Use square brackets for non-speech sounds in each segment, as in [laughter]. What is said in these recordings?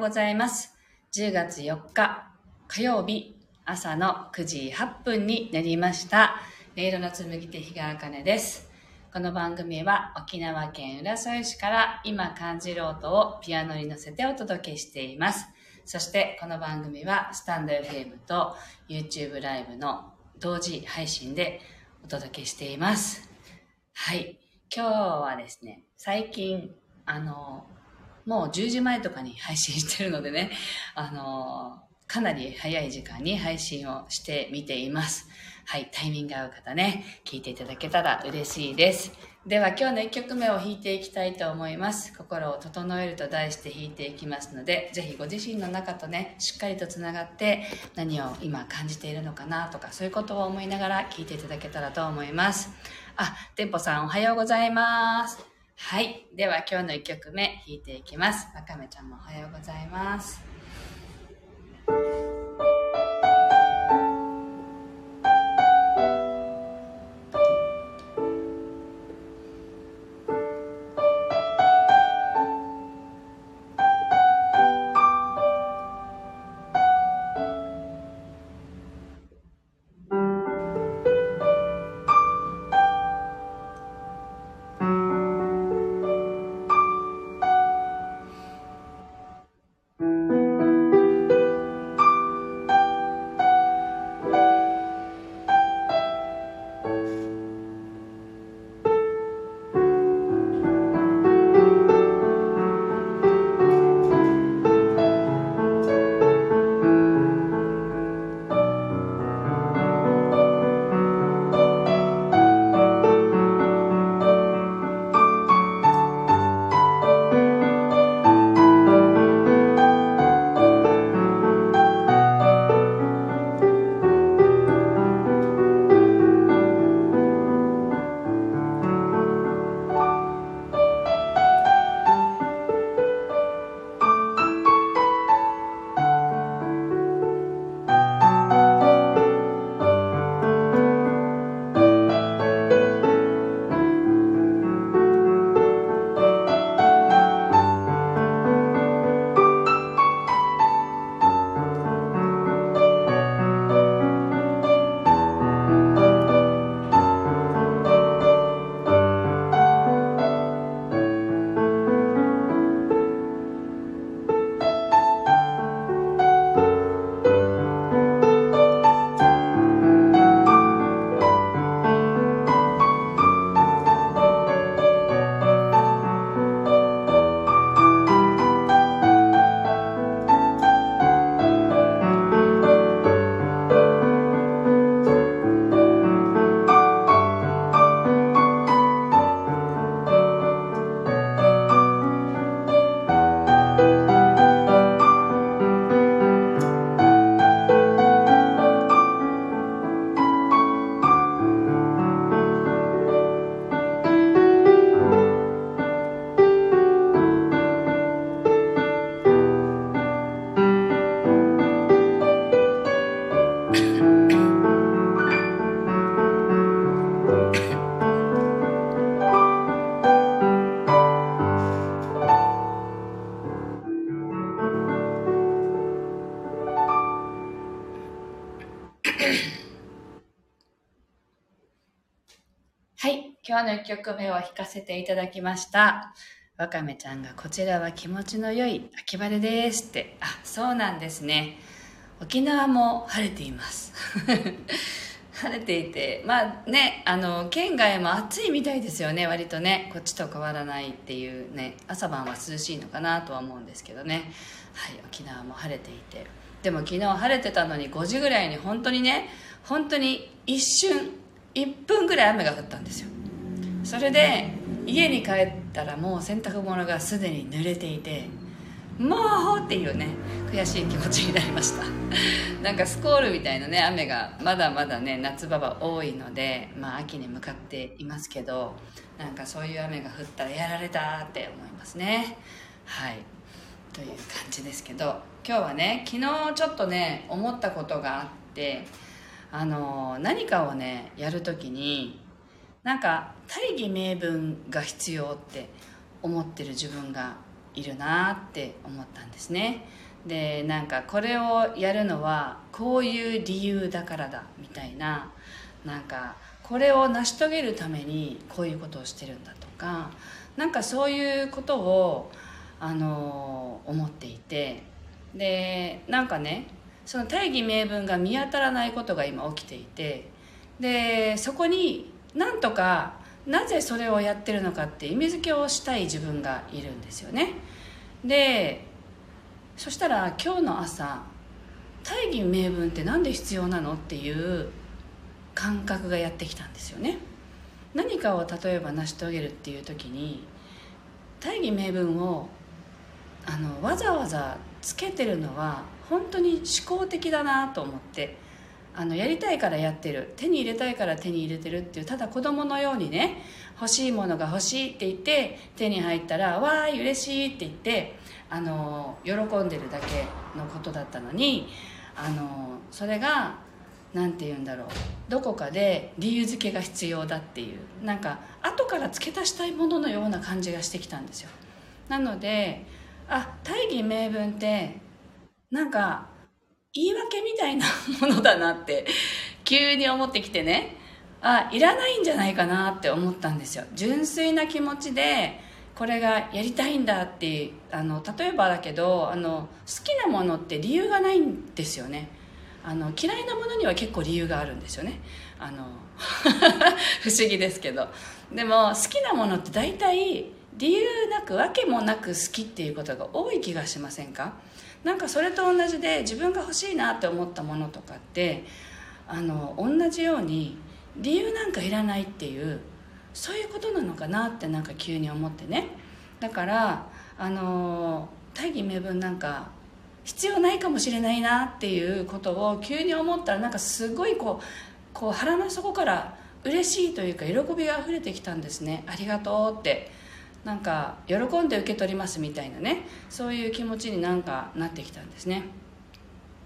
うございます。10月4日火曜日朝の9時8分になりました。音色の紡手日川茜です。この番組は沖縄県浦添市から今感じる音をピアノに乗せてお届けしています。そしてこの番組はスタンド FM と YouTube ライブの同時配信でお届けしています。はい。今日はですね、最近、あの、もう10時前とかに配信してるのでね、あの、かなり早い時間に配信をしてみています。はい、タイミング合う方ね、聞いていただけたら嬉しいです。では今日の1曲目を弾いていきたいと思います。心を整えると題して弾いていきますので、ぜひご自身の中とね、しっかりとつながって何を今感じているのかなとか、そういうことを思いながら聴いていただけたらと思います。あ、テンポさんおはようございます。はい。では今日の1曲目弾いていきます。わかめちゃんもおはようございます。はい。今日の1曲目を弾かせていただきました。わかめちゃんがこちらは気持ちの良い秋晴れですって。あ、そうなんですね。沖縄も晴れています。[laughs] 晴れていて、まあね、あの、県外も暑いみたいですよね、割とね。こっちと変わらないっていうね、朝晩は涼しいのかなとは思うんですけどね。はい、沖縄も晴れていて。でも昨日晴れてたのに5時ぐらいに本当にね、本当に一瞬、1分ぐらい雨が降ったんですよ。それで家に帰ったらもう洗濯物がすでに濡れていてもうっていうね悔しい気持ちになりました。[laughs] なんかスコールみたいなね雨がまだまだね夏場は多いのでまあ秋に向かっていますけどなんかそういう雨が降ったらやられたって思いますね。はい。という感じですけど今日はね昨日ちょっとね思ったことがあってあの何かをねやるときになんか大義名分が必要って思ってる自分がいるなって思ったんですね。でなんかこれをやるのはこういう理由だからだみたいななんかこれを成し遂げるためにこういうことをしてるんだとかなんかそういうことをあの思っていて。でなんかねその大義名分が見当たらないことが今起きていて。でそこになんとかなぜそれをやってるのかって意味付けをしたい自分がいるんですよね。でそしたら今日の朝大義名分って何で必要なのっていう感覚がやってきたんですよね。何かを例えば成し遂げるっていう時に大義名分をあのわざわざつけてるのは本当に思考的だなと思ってあのやりたいからやってる手に入れたいから手に入れてるっていうただ子供のようにね欲しいものが欲しいって言って手に入ったら「わーい嬉しい」って言ってあの喜んでるだけのことだったのにあのそれが何て言うんだろうどこかで理由付けが必要だっていうなんか後から付け足したいもののような感じがしてきたんですよ。なのであ大義名分ってなんか言い訳みたいなものだなって急に思ってきてね。あいらないんじゃないかなって思ったんですよ。純粋な気持ちでこれがやりたいんだってあの例えばだけどあの好きなものって理由がないんですよね。あの嫌いなものには結構理由があるんですよね。あの [laughs] 不思議ですけど。でも好きなものって大体理由なく訳もなく好きっていうことが多い気がしませんか？なんかそれと同じで自分が欲しいなって思ったものとかってあの同じように理由なんかいらないっていうそういうことなのかなってなんか急に思ってね。だからあの大義名分なんか必要ないかもしれないなっていうことを急に思ったらなんかすごいこうこう腹の底から嬉しいというか喜びが溢れてきたんですね。ありがとうって。なんか喜んで受け取りますみたいなね。そういう気持ちになんかなってきたんですね。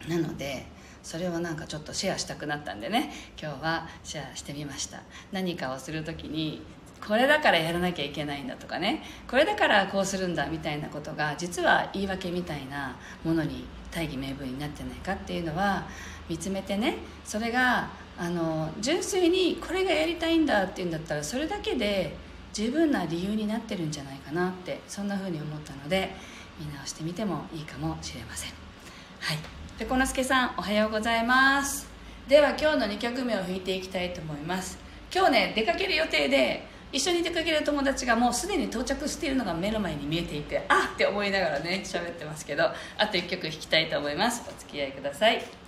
なのでそれをなんかちょっとシェアしたくなったんでね。今日はシェアしてみました。何かをする時にこれだからやらなきゃいけないんだとかね。これだからこうするんだみたいなことが実は言い訳みたいなものに大義名分になってないかっていうのは見つめてね。それがあの純粋にこれがやりたいんだっていうんだったらそれだけで十分な理由になってるんじゃないかなってそんな風に思ったので見直してみてもいいかもしれません。はい。ペコのすけさんおはようございます。では今日の2曲目を弾いていきたいと思います。今日ね出かける予定で一緒に出かける友達がもうすでに到着しているのが目の前に見えていてあっって思いながらね喋ってますけどあと1曲弾きたいと思います。お付き合いください。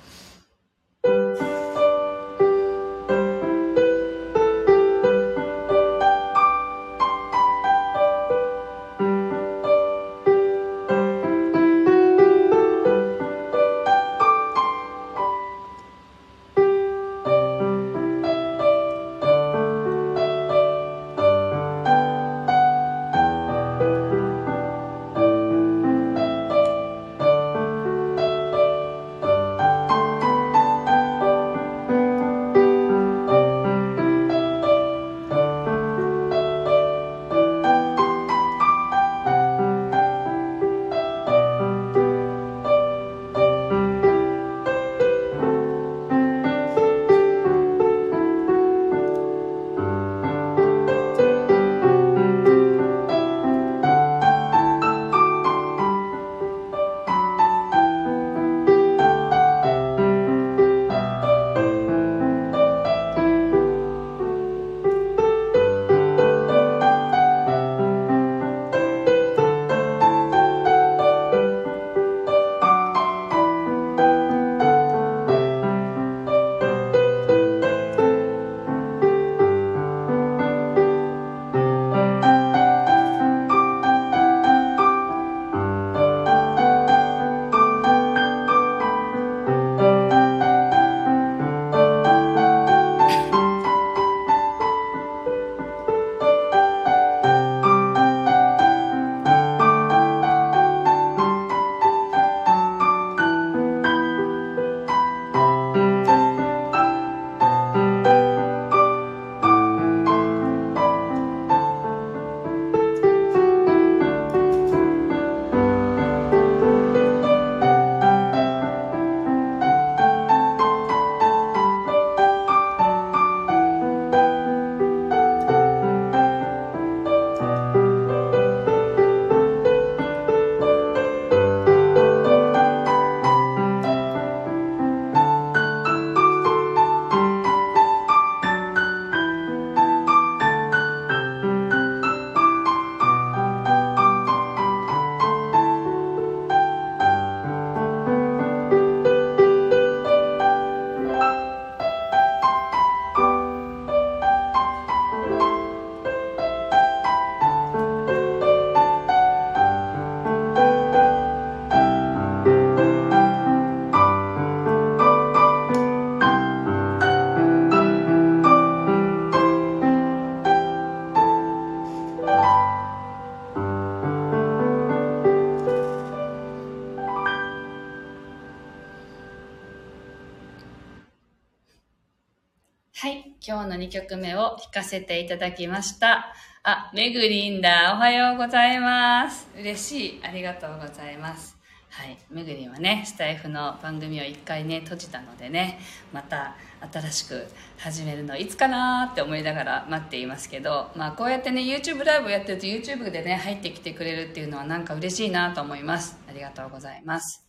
の2曲目を弾かせていただきました。あ、めぐりんだ。おはようございます。嬉しい。ありがとうございます。はい。めぐりんはね、スタイフの番組を一回ね、閉じたのでね、また新しく始めるのいつかなって思いながら待っていますけど、まあこうやってね、YouTube ライブをやってると YouTube でね、入ってきてくれるっていうのはなんか嬉しいなと思います。ありがとうございます。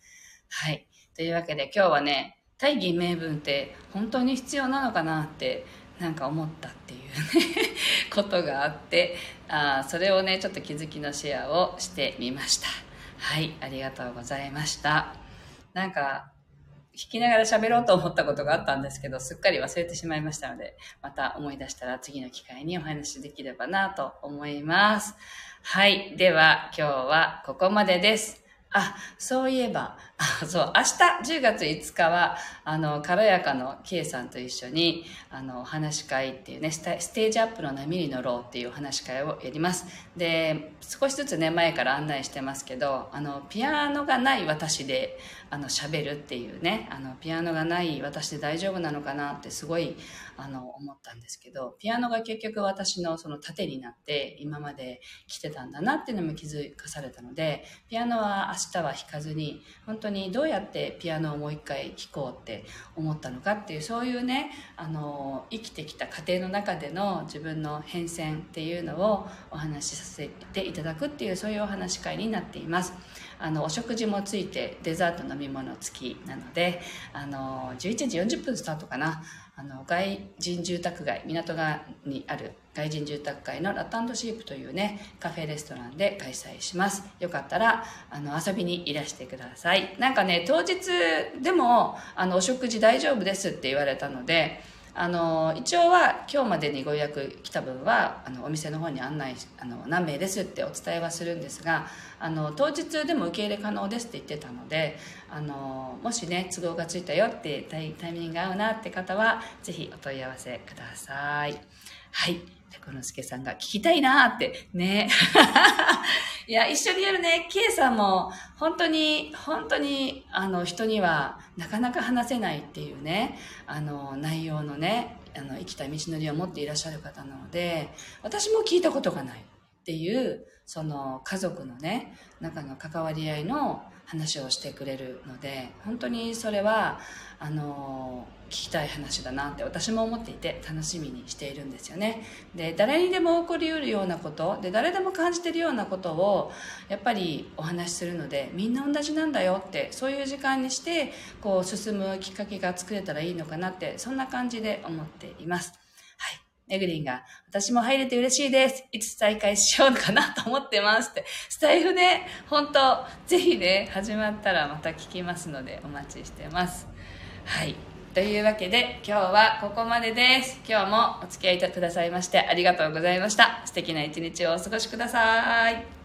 はい。というわけで今日はね、大義名分って本当に必要なのかなってなんか思ったっていうねことがあってあそれをねちょっと気づきのシェアをしてみました。はいありがとうございました。なんか聞きながら喋ろうと思ったことがあったんですけどすっかり忘れてしまいましたのでまた思い出したら次の機会にお話しできればなと思います。はいでは今日はここまでです。あ、そういえば、[laughs] そう、明日10月5日は、あの、軽やかの K さんと一緒に、あの、話し会っていうね、ステージアップの波に乗ろうっていう話し会をやります。で、少しずつね、前から案内してますけど、あの、ピアノがない私で、あの、喋るっていうね、あの、ピアノがない私で大丈夫なのかなってすごい、あの、思ったんですけど、ピアノが結局私のその盾になって今まで来てたんだなっていうのも気づかされたので、ピアノは明日は弾かずに、本当にどうやってピアノをもう一回弾こうって思ったのかっていう、そういうね、あの、生きてきた過程の中での自分の変遷っていうのをお話しさせていただくっていう、そういうお話し会になっています。あのお食事もついてデザート飲み物付きなのであの11時40分スタートかな。あの外人住宅街港川にある外人住宅街のラットシープというねカフェレストランで開催します。よかったらあの遊びにいらしてください。なんかね当日でもあのお食事大丈夫ですって言われたのであの一応は今日までにご予約来た分はあのお店の方に案内あの何名ですってお伝えはするんですがあの当日でも受け入れ可能ですって言ってたのであのもしね都合がついたよってタイミングが合うなって方はぜひお問い合わせください。はい。このすけさんが聞きたいなって。ね。[laughs] いや、一緒にやるね、K さんも、本当に、本当に、あの、人にはなかなか話せないっていうね、あの、内容のね、あの、生きた道のりを持っていらっしゃる方なので、私も聞いたことがないっていう、その、家族のね、中の関わり合いの話をしてくれるので、本当にそれは、あの、聞きたい話だなって私も思っていて楽しみにしているんですよね。で誰にでも起こりうるようなことで誰でも感じてるようなことをやっぱりお話しするのでみんな同じなんだよってそういう時間にしてこう進むきっかけが作れたらいいのかなってそんな感じで思っています。エグリンが、私も入れて嬉しいです。いつ再開しようかなと思ってますって。スタイフね、本当ぜひね、始まったらまた聞きますのでお待ちしてます。はい。というわけで今日はここまでです。今日もお付き合いくださいましてありがとうございました。素敵な一日をお過ごしください。